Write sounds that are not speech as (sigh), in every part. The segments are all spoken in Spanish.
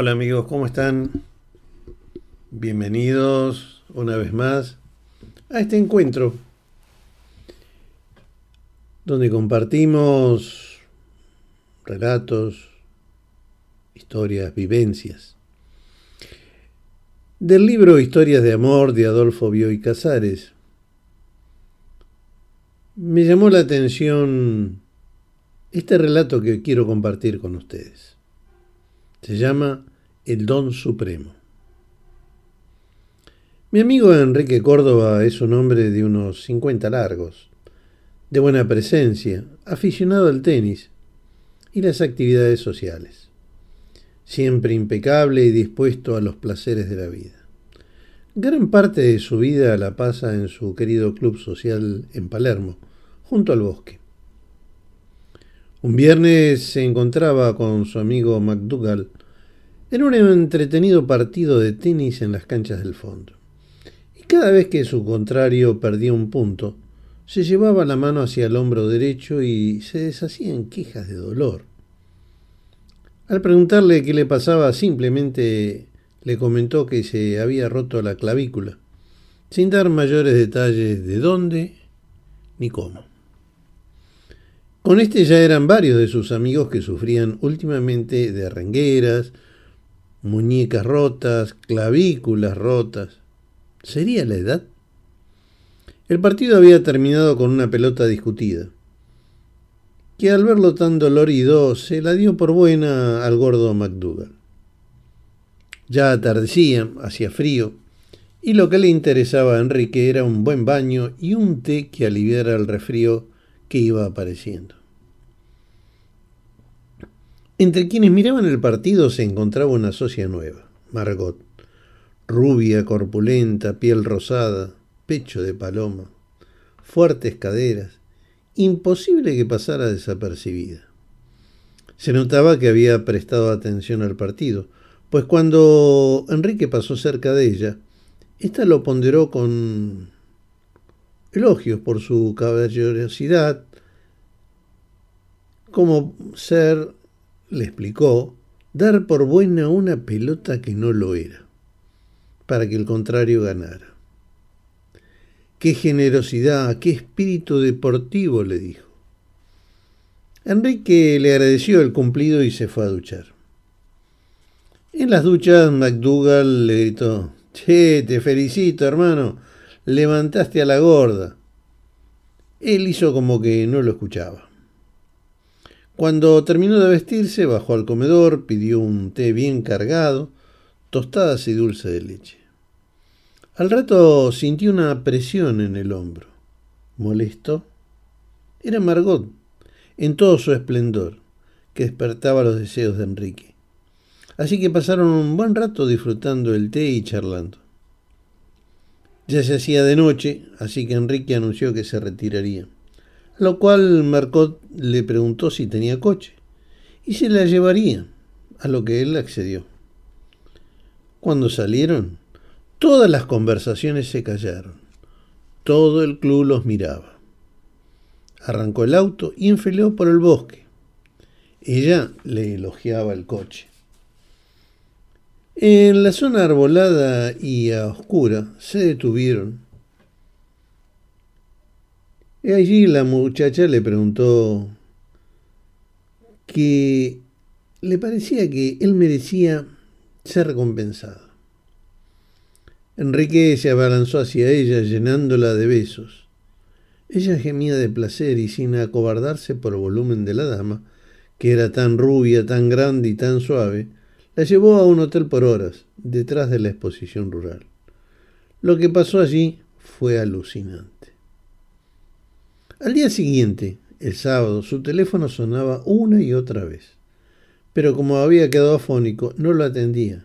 Hola amigos, ¿cómo están? Bienvenidos una vez más a este encuentro donde compartimos relatos, historias, vivencias. Del libro Historias de Amor de Adolfo Bioy Casares, me llamó la atención este relato que quiero compartir con ustedes. Se llama El Don Supremo. Mi amigo Enrique Córdoba es un hombre de unos 50 largos, de buena presencia, aficionado al tenis y las actividades sociales, siempre impecable y dispuesto a los placeres de la vida. Gran parte de su vida la pasa en su querido club social en Palermo, junto al bosque. Un viernes se encontraba con su amigo McDougall en un entretenido partido de tenis en las canchas del fondo. Y cada vez que su contrario perdía un punto, se llevaba la mano hacia el hombro derecho y se deshacía en quejas de dolor. Al preguntarle qué le pasaba, simplemente le comentó que se había roto la clavícula, sin dar mayores detalles de dónde ni cómo. Con este ya eran varios de sus amigos que sufrían últimamente de rengueras, muñecas rotas, clavículas rotas. ¿Sería la edad? El partido había terminado con una pelota discutida, que al verlo tan dolorido se la dio por buena al gordo McDougall. Ya atardecía, hacía frío, y lo que le interesaba a Enrique era un buen baño y un té que aliviara el resfrío que iba apareciendo. Entre quienes miraban el partido se encontraba una socia nueva, Margot, rubia, corpulenta, piel rosada, pecho de paloma, fuertes caderas, imposible que pasara desapercibida. Se notaba que había prestado atención al partido, pues cuando Enrique pasó cerca de ella, ésta lo ponderó con elogios por su caballerosidad, como ser le explicó, dar por buena una pelota que no lo era, para que el contrario ganara. Qué generosidad, qué espíritu deportivo, le dijo. Enrique le agradeció el cumplido y se fue a duchar. En las duchas, McDougall le gritó, Che, te felicito, hermano, levantaste a la gorda. Él hizo como que no lo escuchaba. Cuando terminó de vestirse, bajó al comedor, pidió un té bien cargado, tostadas y dulce de leche. Al rato sintió una presión en el hombro. ¿Molesto? Era Margot, en todo su esplendor, que despertaba los deseos de Enrique. Así que pasaron un buen rato disfrutando el té y charlando. Ya se hacía de noche, así que Enrique anunció que se retiraría lo cual Marcot le preguntó si tenía coche y si la llevaría, a lo que él accedió. Cuando salieron, todas las conversaciones se callaron. Todo el club los miraba. Arrancó el auto y enfiló por el bosque. Ella le elogiaba el coche. En la zona arbolada y a oscura se detuvieron y allí la muchacha le preguntó que le parecía que él merecía ser recompensado. Enrique se abalanzó hacia ella llenándola de besos. Ella gemía de placer y sin acobardarse por el volumen de la dama, que era tan rubia, tan grande y tan suave, la llevó a un hotel por horas, detrás de la exposición rural. Lo que pasó allí fue alucinante. Al día siguiente, el sábado, su teléfono sonaba una y otra vez, pero como había quedado afónico, no lo atendía.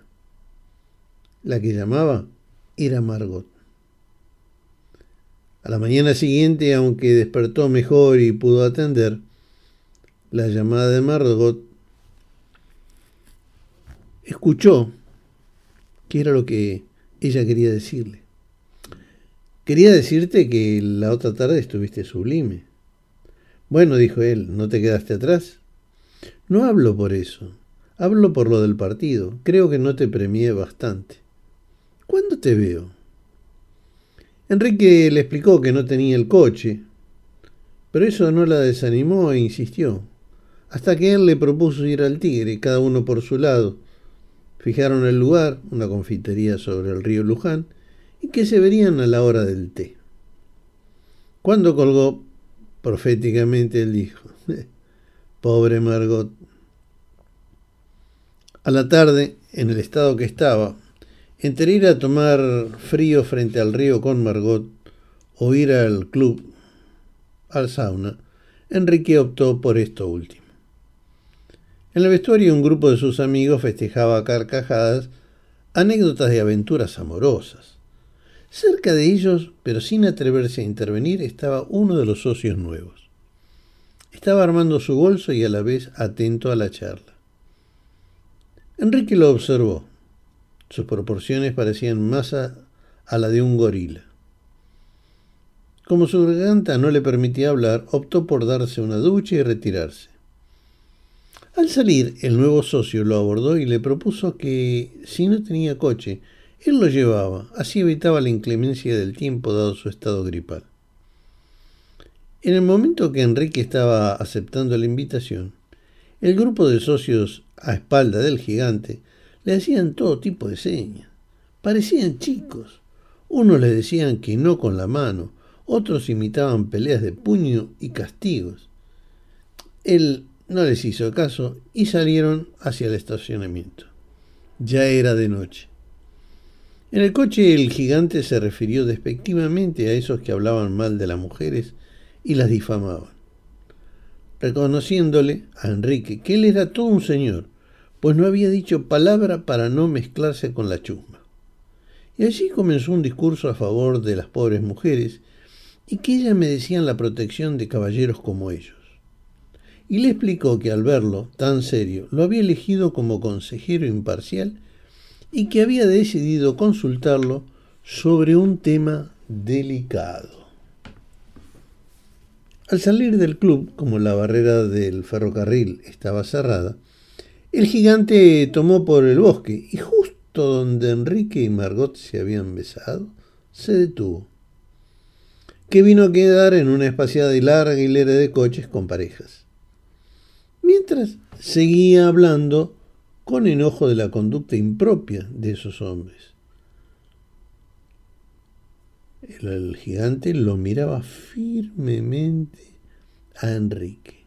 La que llamaba era Margot. A la mañana siguiente, aunque despertó mejor y pudo atender, la llamada de Margot escuchó qué era lo que ella quería decirle. Quería decirte que la otra tarde estuviste sublime. Bueno, dijo él, ¿no te quedaste atrás? No hablo por eso. Hablo por lo del partido. Creo que no te premié bastante. ¿Cuándo te veo? Enrique le explicó que no tenía el coche, pero eso no la desanimó e insistió, hasta que él le propuso ir al Tigre, cada uno por su lado. Fijaron el lugar, una confitería sobre el río Luján, y que se verían a la hora del té. Cuando colgó, proféticamente él dijo, (laughs) pobre Margot. A la tarde, en el estado que estaba, entre ir a tomar frío frente al río con Margot o ir al club, al sauna, Enrique optó por esto último. En el vestuario un grupo de sus amigos festejaba a carcajadas anécdotas de aventuras amorosas. Cerca de ellos, pero sin atreverse a intervenir, estaba uno de los socios nuevos. Estaba armando su bolso y a la vez atento a la charla. Enrique lo observó. Sus proporciones parecían más a, la de un gorila. Como su garganta no le permitía hablar, optó por darse una ducha y retirarse. Al salir, el nuevo socio lo abordó y le propuso que, si no tenía coche, él lo llevaba, así evitaba la inclemencia del tiempo dado su estado gripal. En el momento que Enrique estaba aceptando la invitación, el grupo de socios a espalda del gigante le hacían todo tipo de señas. Parecían chicos. Unos le decían que no con la mano, otros imitaban peleas de puño y castigos. Él no les hizo caso y salieron hacia el estacionamiento. Ya era de noche. En el coche el gigante se refirió despectivamente a esos que hablaban mal de las mujeres y las difamaban, reconociéndole a Enrique que él era todo un señor, pues no había dicho palabra para no mezclarse con la chusma. Y allí comenzó un discurso a favor de las pobres mujeres y que ellas merecían la protección de caballeros como ellos. Y le explicó que al verlo tan serio lo había elegido como consejero imparcial y que había decidido consultarlo sobre un tema delicado. Al salir del club, como la barrera del ferrocarril estaba cerrada, el gigante tomó por el bosque y justo donde Enrique y Margot se habían besado, se detuvo, que vino a quedar en una espaciada y larga hilera de coches con parejas. Mientras seguía hablando con enojo de la conducta impropia de esos hombres. El, el gigante lo miraba firmemente a Enrique.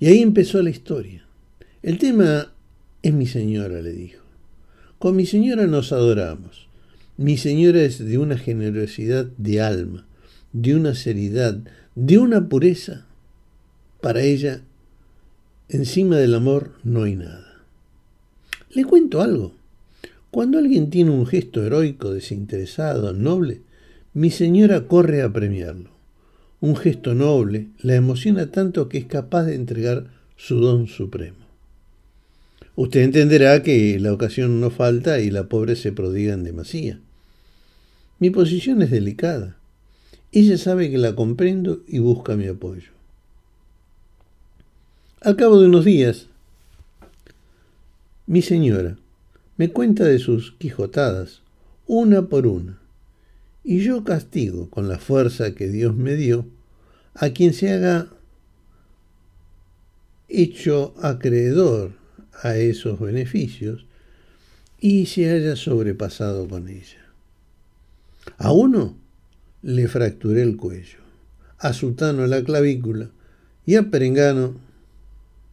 Y ahí empezó la historia. El tema es mi señora, le dijo. Con mi señora nos adoramos. Mi señora es de una generosidad de alma, de una seriedad, de una pureza. Para ella, encima del amor no hay nada. Le cuento algo. Cuando alguien tiene un gesto heroico, desinteresado, noble, mi señora corre a premiarlo. Un gesto noble la emociona tanto que es capaz de entregar su don supremo. Usted entenderá que la ocasión no falta y la pobre se prodiga en demasía. Mi posición es delicada. Ella sabe que la comprendo y busca mi apoyo. Al cabo de unos días, mi señora me cuenta de sus quijotadas, una por una, y yo castigo con la fuerza que Dios me dio a quien se haga hecho acreedor a esos beneficios y se haya sobrepasado con ella. A uno le fracturé el cuello, a Sutano la clavícula y a Perengano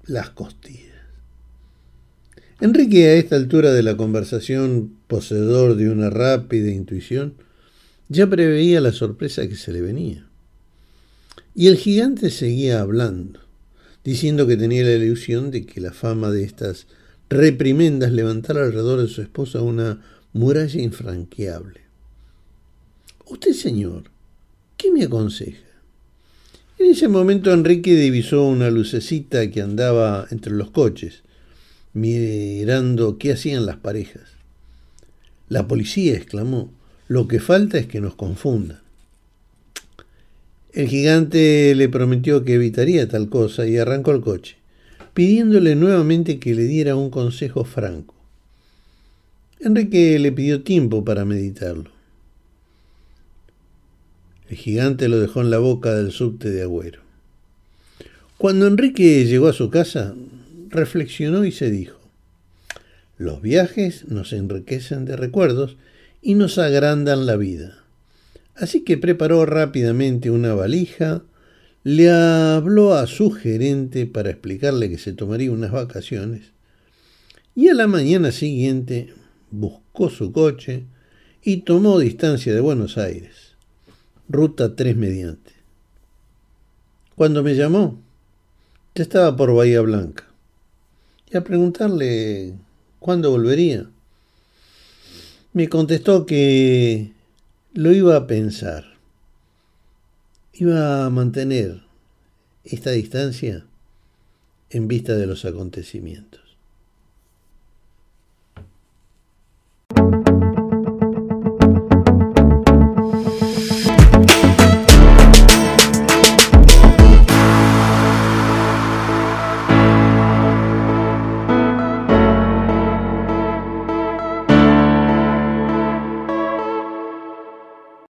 las costillas. Enrique, a esta altura de la conversación, poseedor de una rápida intuición, ya preveía la sorpresa que se le venía. Y el gigante seguía hablando diciendo que tenía la ilusión de que la fama de estas reprimendas levantara alrededor de su esposa una muralla infranqueable. Usted, señor, ¿qué me aconseja? En ese momento Enrique divisó una lucecita que andaba entre los coches, mirando qué hacían las parejas. La policía exclamó, lo que falta es que nos confundan. El gigante le prometió que evitaría tal cosa y arrancó el coche. pidiéndole nuevamente que le diera un consejo franco. Enrique le pidió tiempo para meditarlo. El gigante lo dejó en la boca del subte de Agüero. Cuando Enrique llegó a su casa, reflexionó y se dijo, los viajes nos enriquecen de recuerdos y nos agrandan la vida. Así que preparó rápidamente una valija, le habló a su gerente para explicarle que se tomaría unas vacaciones y a la mañana siguiente buscó su coche y tomó distancia de Buenos Aires, ruta 3 mediante. Cuando me llamó, ya estaba por Bahía Blanca. Y a preguntarle cuándo volvería, me contestó que lo iba a pensar. Iba a mantener esta distancia en vista de los acontecimientos.